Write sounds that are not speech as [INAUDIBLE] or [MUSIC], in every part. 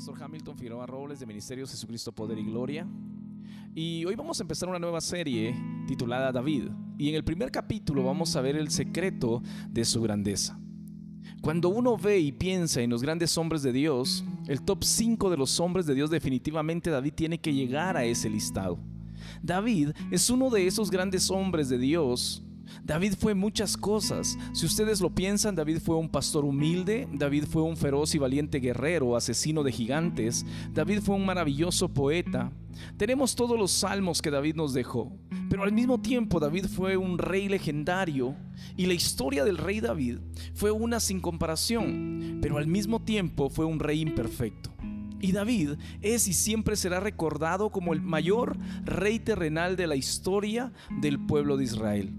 Pastor Hamilton Figueroa Robles de Ministerios Jesucristo Poder y Gloria. Y hoy vamos a empezar una nueva serie titulada David. Y en el primer capítulo vamos a ver el secreto de su grandeza. Cuando uno ve y piensa en los grandes hombres de Dios, el top 5 de los hombres de Dios definitivamente David tiene que llegar a ese listado. David es uno de esos grandes hombres de Dios David fue muchas cosas. Si ustedes lo piensan, David fue un pastor humilde, David fue un feroz y valiente guerrero, asesino de gigantes, David fue un maravilloso poeta. Tenemos todos los salmos que David nos dejó, pero al mismo tiempo David fue un rey legendario y la historia del rey David fue una sin comparación, pero al mismo tiempo fue un rey imperfecto. Y David es y siempre será recordado como el mayor rey terrenal de la historia del pueblo de Israel.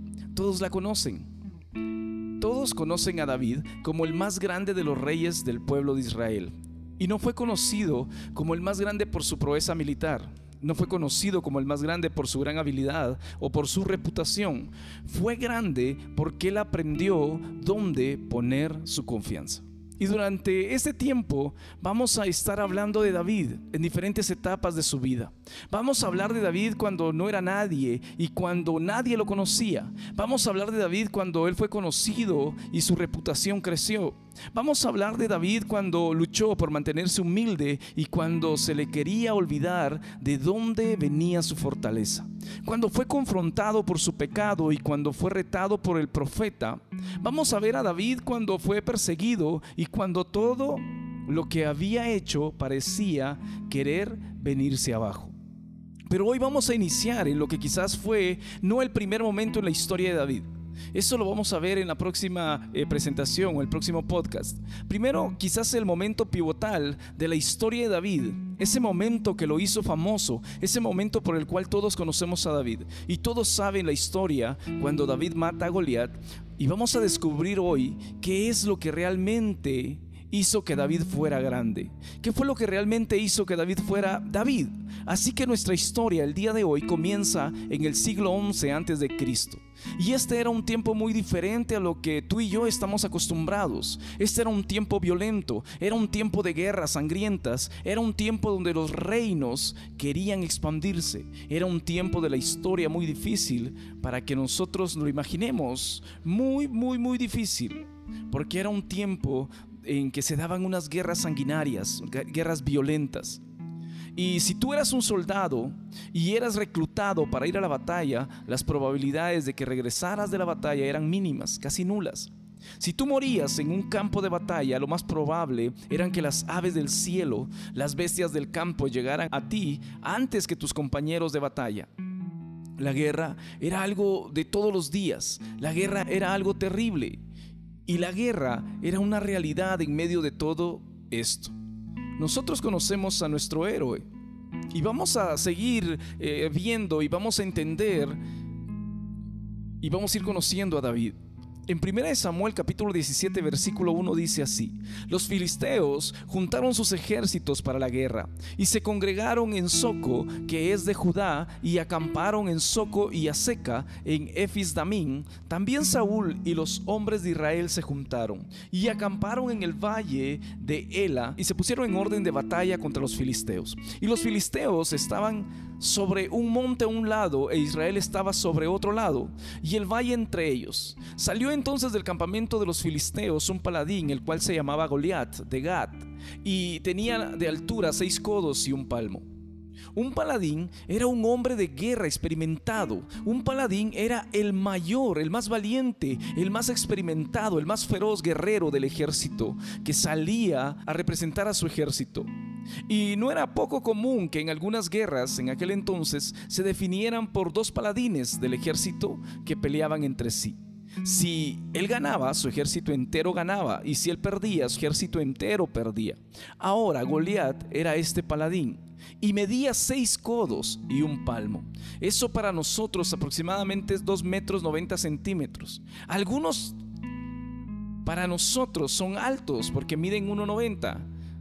Todos la conocen. Todos conocen a David como el más grande de los reyes del pueblo de Israel. Y no fue conocido como el más grande por su proeza militar. No fue conocido como el más grande por su gran habilidad o por su reputación. Fue grande porque él aprendió dónde poner su confianza. Y durante este tiempo vamos a estar hablando de David en diferentes etapas de su vida. Vamos a hablar de David cuando no era nadie y cuando nadie lo conocía. Vamos a hablar de David cuando él fue conocido y su reputación creció. Vamos a hablar de David cuando luchó por mantenerse humilde y cuando se le quería olvidar de dónde venía su fortaleza. Cuando fue confrontado por su pecado y cuando fue retado por el profeta. Vamos a ver a David cuando fue perseguido y cuando todo lo que había hecho parecía querer venirse abajo. Pero hoy vamos a iniciar en lo que quizás fue no el primer momento en la historia de David eso lo vamos a ver en la próxima eh, presentación o el próximo podcast. Primero, quizás el momento pivotal de la historia de David, ese momento que lo hizo famoso, ese momento por el cual todos conocemos a David y todos saben la historia cuando David mata a Goliat. Y vamos a descubrir hoy qué es lo que realmente hizo que David fuera grande? ¿Qué fue lo que realmente hizo que David fuera David? Así que nuestra historia el día de hoy comienza en el siglo XI antes de Cristo. Y este era un tiempo muy diferente a lo que tú y yo estamos acostumbrados. Este era un tiempo violento, era un tiempo de guerras sangrientas, era un tiempo donde los reinos querían expandirse, era un tiempo de la historia muy difícil para que nosotros lo imaginemos, muy, muy, muy difícil, porque era un tiempo en que se daban unas guerras sanguinarias, guerras violentas. Y si tú eras un soldado y eras reclutado para ir a la batalla, las probabilidades de que regresaras de la batalla eran mínimas, casi nulas. Si tú morías en un campo de batalla, lo más probable eran que las aves del cielo, las bestias del campo llegaran a ti antes que tus compañeros de batalla. La guerra era algo de todos los días, la guerra era algo terrible. Y la guerra era una realidad en medio de todo esto. Nosotros conocemos a nuestro héroe y vamos a seguir eh, viendo y vamos a entender y vamos a ir conociendo a David. En 1 Samuel capítulo 17 versículo 1 dice así, los filisteos juntaron sus ejércitos para la guerra y se congregaron en Soco, que es de Judá, y acamparon en Soco y Aseca, en Efis Damín. También Saúl y los hombres de Israel se juntaron y acamparon en el valle de Ela y se pusieron en orden de batalla contra los filisteos. Y los filisteos estaban sobre un monte a un lado e Israel estaba sobre otro lado, y el valle entre ellos. Salió entonces del campamento de los filisteos un paladín, el cual se llamaba Goliat de Gad, y tenía de altura seis codos y un palmo. Un paladín era un hombre de guerra experimentado. Un paladín era el mayor, el más valiente, el más experimentado, el más feroz guerrero del ejército que salía a representar a su ejército. Y no era poco común que en algunas guerras en aquel entonces se definieran por dos paladines del ejército que peleaban entre sí. Si él ganaba, su ejército entero ganaba, y si él perdía, su ejército entero perdía. Ahora Goliat era este paladín y medía seis codos y un palmo. Eso para nosotros aproximadamente es 2 metros 90 centímetros. Algunos para nosotros son altos porque miden 1,90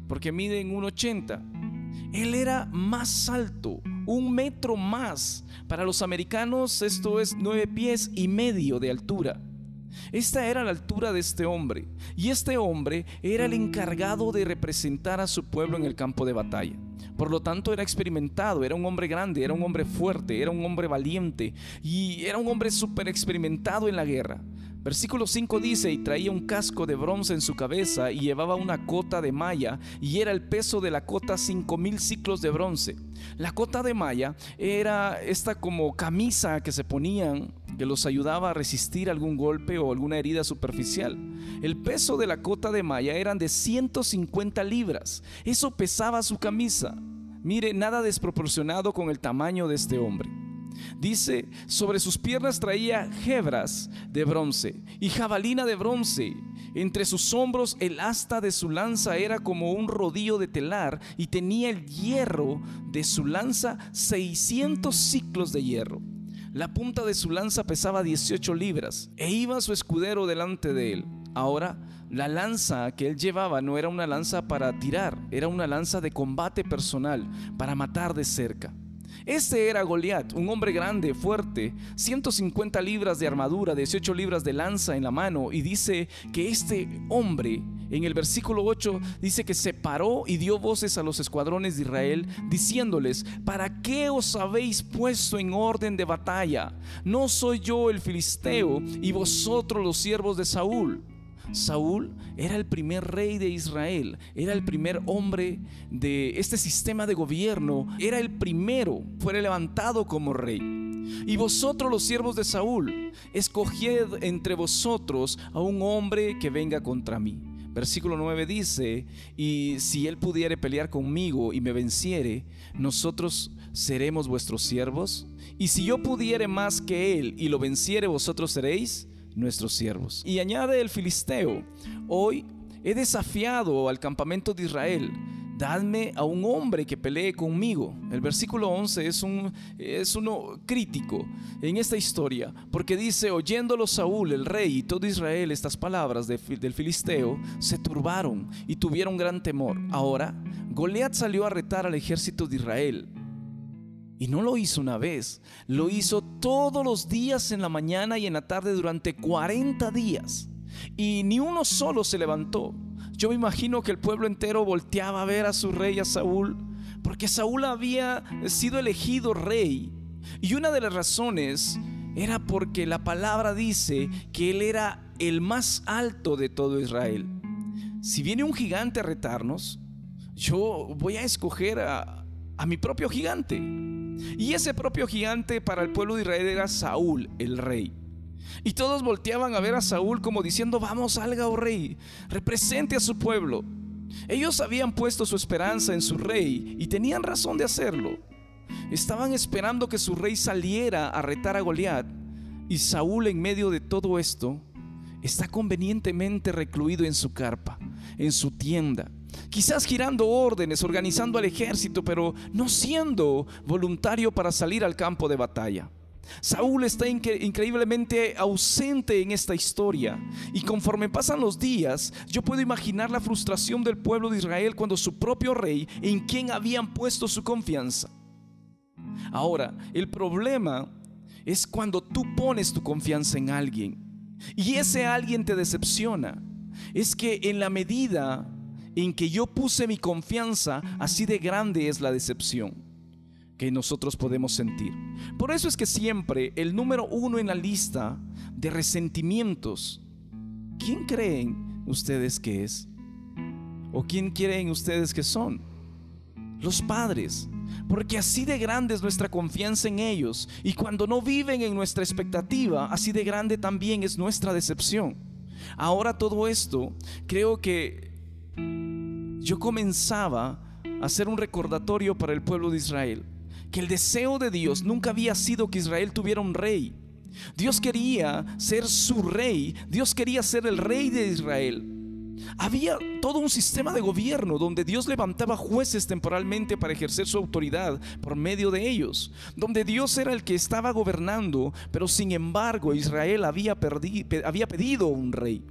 porque mide en 1,80. Él era más alto, un metro más. Para los americanos esto es nueve pies y medio de altura. Esta era la altura de este hombre. Y este hombre era el encargado de representar a su pueblo en el campo de batalla. Por lo tanto, era experimentado, era un hombre grande, era un hombre fuerte, era un hombre valiente y era un hombre súper experimentado en la guerra. Versículo 5 dice, y traía un casco de bronce en su cabeza y llevaba una cota de malla y era el peso de la cota cinco mil ciclos de bronce. La cota de malla era esta como camisa que se ponían que los ayudaba a resistir algún golpe o alguna herida superficial. El peso de la cota de malla eran de 150 libras. Eso pesaba su camisa. Mire, nada desproporcionado con el tamaño de este hombre. Dice, sobre sus piernas traía hebras de bronce y jabalina de bronce. Entre sus hombros el asta de su lanza era como un rodillo de telar y tenía el hierro de su lanza 600 ciclos de hierro. La punta de su lanza pesaba 18 libras e iba su escudero delante de él. Ahora, la lanza que él llevaba no era una lanza para tirar, era una lanza de combate personal, para matar de cerca. Este era Goliat, un hombre grande, fuerte, 150 libras de armadura, 18 libras de lanza en la mano, y dice que este hombre, en el versículo 8, dice que se paró y dio voces a los escuadrones de Israel, diciéndoles, ¿para qué os habéis puesto en orden de batalla? No soy yo el filisteo y vosotros los siervos de Saúl. Saúl era el primer rey de Israel, era el primer hombre de este sistema de gobierno, era el primero, fue levantado como rey. Y vosotros los siervos de Saúl, escoged entre vosotros a un hombre que venga contra mí. Versículo 9 dice, y si él pudiere pelear conmigo y me venciere, nosotros seremos vuestros siervos. Y si yo pudiere más que él y lo venciere, vosotros seréis nuestros siervos. Y añade el filisteo, hoy he desafiado al campamento de Israel, dadme a un hombre que pelee conmigo. El versículo 11 es, un, es uno crítico en esta historia, porque dice, oyéndolo Saúl, el rey y todo Israel, estas palabras del filisteo, se turbaron y tuvieron gran temor. Ahora, Goliat salió a retar al ejército de Israel y no lo hizo una vez, lo hizo todos los días en la mañana y en la tarde durante 40 días. Y ni uno solo se levantó. Yo me imagino que el pueblo entero volteaba a ver a su rey, a Saúl, porque Saúl había sido elegido rey. Y una de las razones era porque la palabra dice que él era el más alto de todo Israel. Si viene un gigante a retarnos, yo voy a escoger a, a mi propio gigante. Y ese propio gigante para el pueblo de Israel era Saúl, el rey. Y todos volteaban a ver a Saúl como diciendo, vamos, salga, oh rey, represente a su pueblo. Ellos habían puesto su esperanza en su rey y tenían razón de hacerlo. Estaban esperando que su rey saliera a retar a Goliat. Y Saúl en medio de todo esto está convenientemente recluido en su carpa, en su tienda, quizás girando órdenes, organizando al ejército, pero no siendo voluntario para salir al campo de batalla. Saúl está increíblemente ausente en esta historia y conforme pasan los días, yo puedo imaginar la frustración del pueblo de Israel cuando su propio rey, en quien habían puesto su confianza. Ahora, el problema es cuando tú pones tu confianza en alguien y ese alguien te decepciona. Es que en la medida en que yo puse mi confianza, así de grande es la decepción que nosotros podemos sentir. Por eso es que siempre el número uno en la lista de resentimientos, ¿quién creen ustedes que es? ¿O quién creen ustedes que son? Los padres. Porque así de grande es nuestra confianza en ellos. Y cuando no viven en nuestra expectativa, así de grande también es nuestra decepción. Ahora todo esto creo que yo comenzaba a hacer un recordatorio para el pueblo de Israel, que el deseo de Dios nunca había sido que Israel tuviera un rey. Dios quería ser su rey, Dios quería ser el rey de Israel. Había todo un sistema de gobierno donde Dios levantaba jueces temporalmente para ejercer su autoridad por medio de ellos, donde Dios era el que estaba gobernando, pero sin embargo Israel había, había pedido un rey.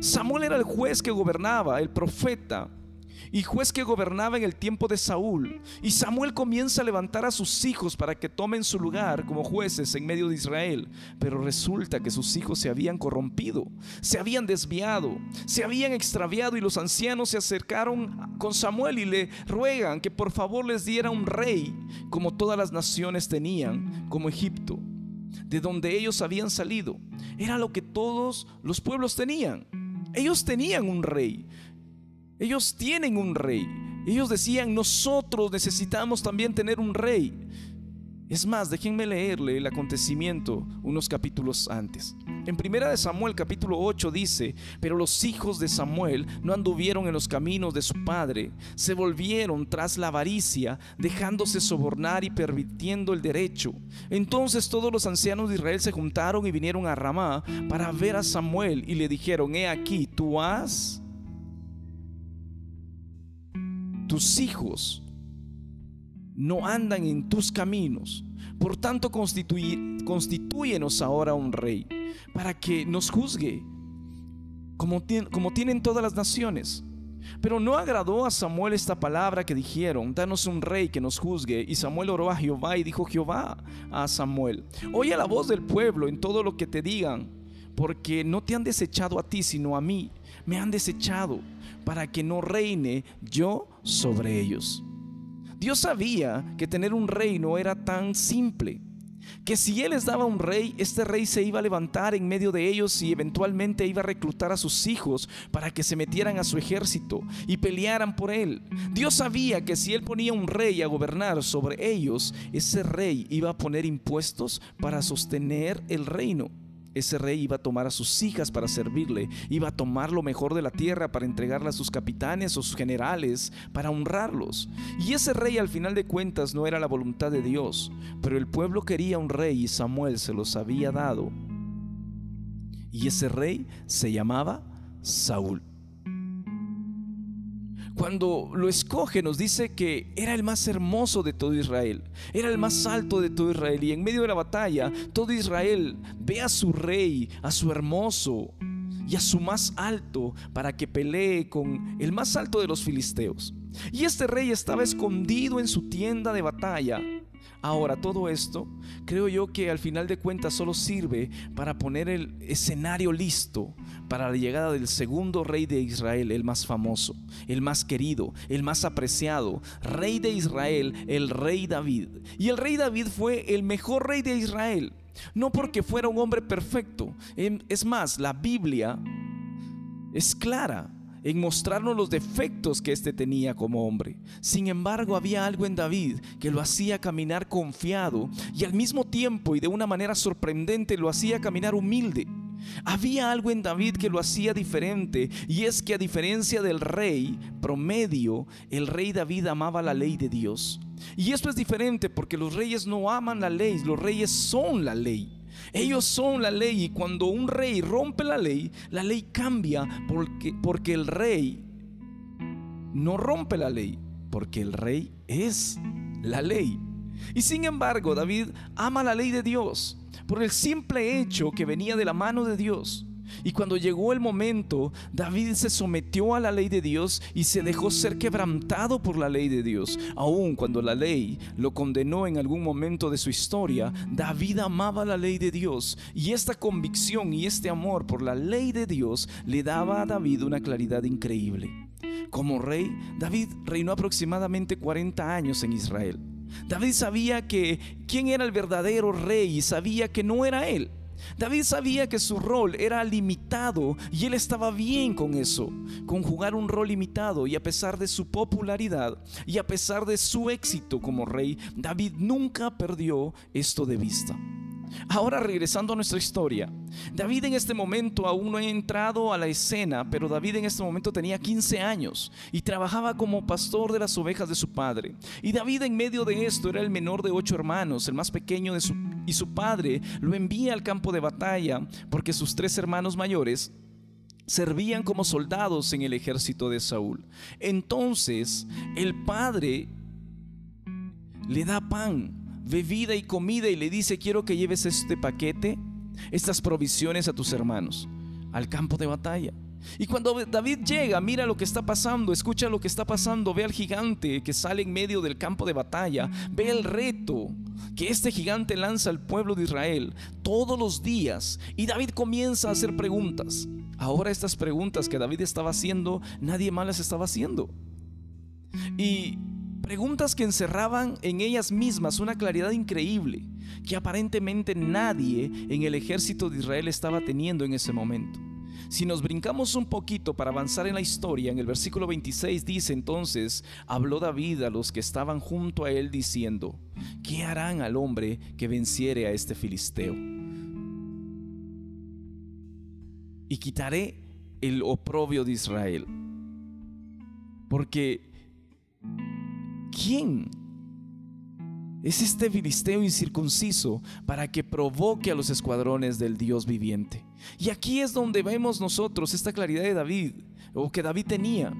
Samuel era el juez que gobernaba, el profeta. Y juez que gobernaba en el tiempo de Saúl. Y Samuel comienza a levantar a sus hijos para que tomen su lugar como jueces en medio de Israel. Pero resulta que sus hijos se habían corrompido, se habían desviado, se habían extraviado y los ancianos se acercaron con Samuel y le ruegan que por favor les diera un rey como todas las naciones tenían, como Egipto, de donde ellos habían salido. Era lo que todos los pueblos tenían. Ellos tenían un rey. Ellos tienen un rey. Ellos decían, nosotros necesitamos también tener un rey. Es más, déjenme leerle el acontecimiento unos capítulos antes. En primera de Samuel capítulo 8 dice, pero los hijos de Samuel no anduvieron en los caminos de su padre, se volvieron tras la avaricia, dejándose sobornar y permitiendo el derecho. Entonces todos los ancianos de Israel se juntaron y vinieron a Ramá para ver a Samuel y le dijeron, he aquí, tú has tus hijos no andan en tus caminos. Por tanto, constituyenos ahora un rey para que nos juzgue como, como tienen todas las naciones. Pero no agradó a Samuel esta palabra que dijeron, danos un rey que nos juzgue. Y Samuel oró a Jehová y dijo Jehová a Samuel, oye la voz del pueblo en todo lo que te digan, porque no te han desechado a ti, sino a mí, me han desechado para que no reine yo sobre ellos. Dios sabía que tener un rey no era tan simple, que si Él les daba un rey, este rey se iba a levantar en medio de ellos y eventualmente iba a reclutar a sus hijos para que se metieran a su ejército y pelearan por Él. Dios sabía que si Él ponía un rey a gobernar sobre ellos, ese rey iba a poner impuestos para sostener el reino. Ese rey iba a tomar a sus hijas para servirle, iba a tomar lo mejor de la tierra para entregarla a sus capitanes o sus generales, para honrarlos. Y ese rey al final de cuentas no era la voluntad de Dios, pero el pueblo quería un rey y Samuel se los había dado. Y ese rey se llamaba Saúl. Cuando lo escoge nos dice que era el más hermoso de todo Israel, era el más alto de todo Israel y en medio de la batalla todo Israel ve a su rey, a su hermoso y a su más alto para que pelee con el más alto de los filisteos. Y este rey estaba escondido en su tienda de batalla Ahora, todo esto creo yo que al final de cuentas solo sirve para poner el escenario listo para la llegada del segundo rey de Israel, el más famoso, el más querido, el más apreciado, rey de Israel, el rey David. Y el rey David fue el mejor rey de Israel, no porque fuera un hombre perfecto. Em, es más, la Biblia es clara en mostrarnos los defectos que éste tenía como hombre. Sin embargo, había algo en David que lo hacía caminar confiado y al mismo tiempo y de una manera sorprendente lo hacía caminar humilde. Había algo en David que lo hacía diferente y es que a diferencia del rey promedio, el rey David amaba la ley de Dios. Y esto es diferente porque los reyes no aman la ley, los reyes son la ley. Ellos son la ley y cuando un rey rompe la ley, la ley cambia porque, porque el rey no rompe la ley, porque el rey es la ley. Y sin embargo, David ama la ley de Dios por el simple hecho que venía de la mano de Dios. Y cuando llegó el momento, David se sometió a la ley de Dios y se dejó ser quebrantado por la ley de Dios. Aun cuando la ley lo condenó en algún momento de su historia, David amaba la ley de Dios. Y esta convicción y este amor por la ley de Dios le daba a David una claridad increíble. Como rey, David reinó aproximadamente 40 años en Israel. David sabía que quién era el verdadero rey y sabía que no era él. David sabía que su rol era limitado y él estaba bien con eso, con jugar un rol limitado y a pesar de su popularidad y a pesar de su éxito como rey, David nunca perdió esto de vista. Ahora regresando a nuestra historia, David en este momento aún no ha entrado a la escena, pero David en este momento tenía 15 años y trabajaba como pastor de las ovejas de su padre. Y David en medio de esto era el menor de ocho hermanos, el más pequeño de su, y su padre lo envía al campo de batalla porque sus tres hermanos mayores servían como soldados en el ejército de Saúl. Entonces el padre le da pan bebida y comida y le dice, quiero que lleves este paquete, estas provisiones a tus hermanos, al campo de batalla. Y cuando David llega, mira lo que está pasando, escucha lo que está pasando, ve al gigante que sale en medio del campo de batalla, ve el reto que este gigante lanza al pueblo de Israel todos los días. Y David comienza a hacer preguntas. Ahora estas preguntas que David estaba haciendo, nadie más las estaba haciendo. Y preguntas que encerraban en ellas mismas una claridad increíble que aparentemente nadie en el ejército de Israel estaba teniendo en ese momento. Si nos brincamos un poquito para avanzar en la historia, en el versículo 26 dice entonces, habló David a los que estaban junto a él diciendo, ¿qué harán al hombre que venciere a este filisteo? Y quitaré el oprobio de Israel. Porque, ¿quién es este filisteo incircunciso para que provoque a los escuadrones del Dios viviente. Y aquí es donde vemos nosotros esta claridad de David, o que David tenía.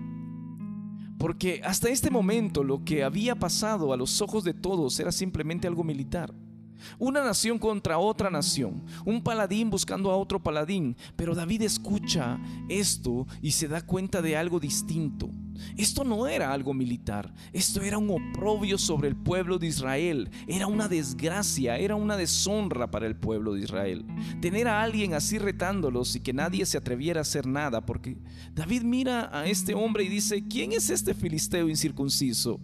Porque hasta este momento lo que había pasado a los ojos de todos era simplemente algo militar. Una nación contra otra nación, un paladín buscando a otro paladín, pero David escucha esto y se da cuenta de algo distinto. Esto no era algo militar, esto era un oprobio sobre el pueblo de Israel, era una desgracia, era una deshonra para el pueblo de Israel. Tener a alguien así retándolos y que nadie se atreviera a hacer nada, porque David mira a este hombre y dice, ¿quién es este filisteo incircunciso?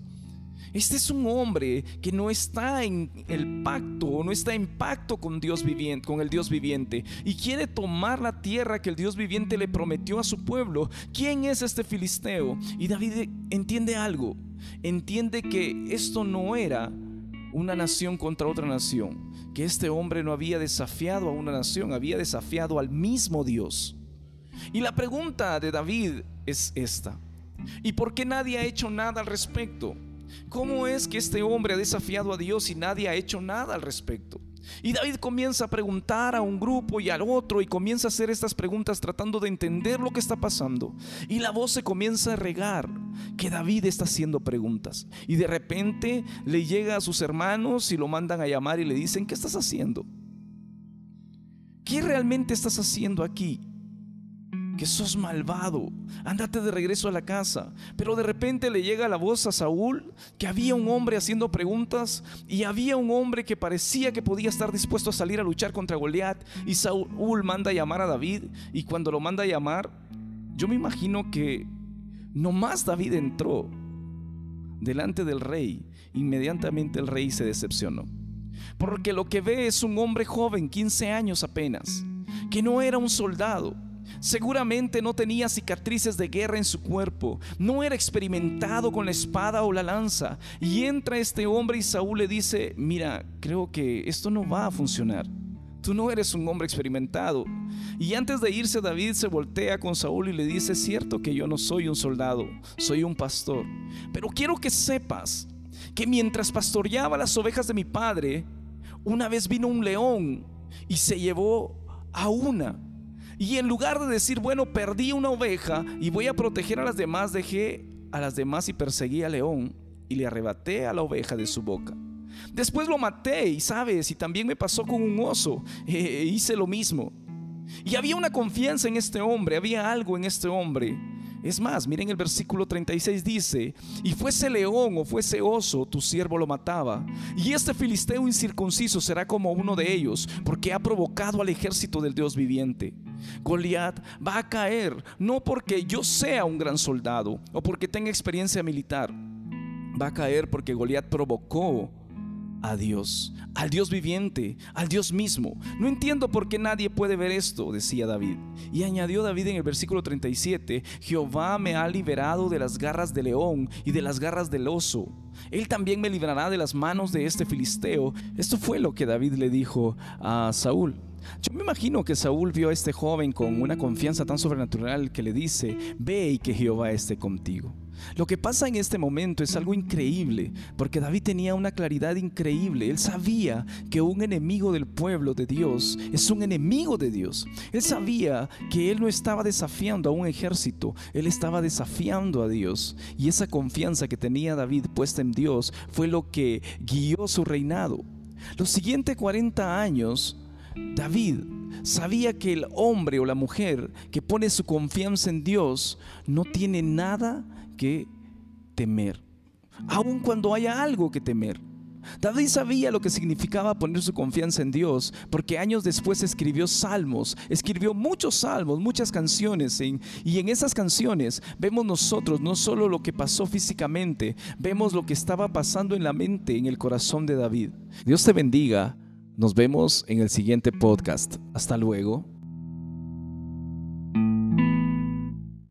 Este es un hombre que no está en el pacto, no está en pacto con Dios viviente, con el Dios viviente y quiere tomar la tierra que el Dios viviente le prometió a su pueblo. ¿Quién es este filisteo? Y David entiende algo. Entiende que esto no era una nación contra otra nación, que este hombre no había desafiado a una nación, había desafiado al mismo Dios. Y la pregunta de David es esta. ¿Y por qué nadie ha hecho nada al respecto? ¿Cómo es que este hombre ha desafiado a Dios y nadie ha hecho nada al respecto? Y David comienza a preguntar a un grupo y al otro y comienza a hacer estas preguntas tratando de entender lo que está pasando. Y la voz se comienza a regar que David está haciendo preguntas. Y de repente le llega a sus hermanos y lo mandan a llamar y le dicen, ¿qué estás haciendo? ¿Qué realmente estás haciendo aquí? Que sos malvado, ándate de regreso a la casa. Pero de repente le llega la voz a Saúl que había un hombre haciendo preguntas y había un hombre que parecía que podía estar dispuesto a salir a luchar contra Goliat. Y Saúl manda llamar a David y cuando lo manda a llamar, yo me imagino que nomás David entró delante del rey, inmediatamente el rey se decepcionó. Porque lo que ve es un hombre joven, 15 años apenas, que no era un soldado Seguramente no tenía cicatrices de guerra en su cuerpo, no era experimentado con la espada o la lanza. Y entra este hombre y Saúl le dice, mira, creo que esto no va a funcionar. Tú no eres un hombre experimentado. Y antes de irse David se voltea con Saúl y le dice, es cierto que yo no soy un soldado, soy un pastor. Pero quiero que sepas que mientras pastoreaba las ovejas de mi padre, una vez vino un león y se llevó a una. Y en lugar de decir, bueno, perdí una oveja y voy a proteger a las demás, dejé a las demás y perseguí al león y le arrebaté a la oveja de su boca. Después lo maté y sabes, y también me pasó con un oso, [LAUGHS] eh, hice lo mismo. Y había una confianza en este hombre, había algo en este hombre es más, miren el versículo 36 dice, y fuese león o fuese oso, tu siervo lo mataba. Y este filisteo incircunciso será como uno de ellos, porque ha provocado al ejército del Dios viviente. Goliat va a caer, no porque yo sea un gran soldado o porque tenga experiencia militar. Va a caer porque Goliat provocó a Dios, al Dios viviente, al Dios mismo. No entiendo por qué nadie puede ver esto, decía David. Y añadió David en el versículo 37, Jehová me ha liberado de las garras del león y de las garras del oso. Él también me librará de las manos de este filisteo. Esto fue lo que David le dijo a Saúl. Yo me imagino que Saúl vio a este joven con una confianza tan sobrenatural que le dice, ve y que Jehová esté contigo. Lo que pasa en este momento es algo increíble, porque David tenía una claridad increíble. Él sabía que un enemigo del pueblo de Dios es un enemigo de Dios. Él sabía que él no estaba desafiando a un ejército, él estaba desafiando a Dios. Y esa confianza que tenía David puesta en Dios fue lo que guió su reinado. Los siguientes 40 años, David sabía que el hombre o la mujer que pone su confianza en Dios no tiene nada temer, aun cuando haya algo que temer. David sabía lo que significaba poner su confianza en Dios, porque años después escribió salmos, escribió muchos salmos, muchas canciones, y en esas canciones vemos nosotros no solo lo que pasó físicamente, vemos lo que estaba pasando en la mente, en el corazón de David. Dios te bendiga, nos vemos en el siguiente podcast. Hasta luego.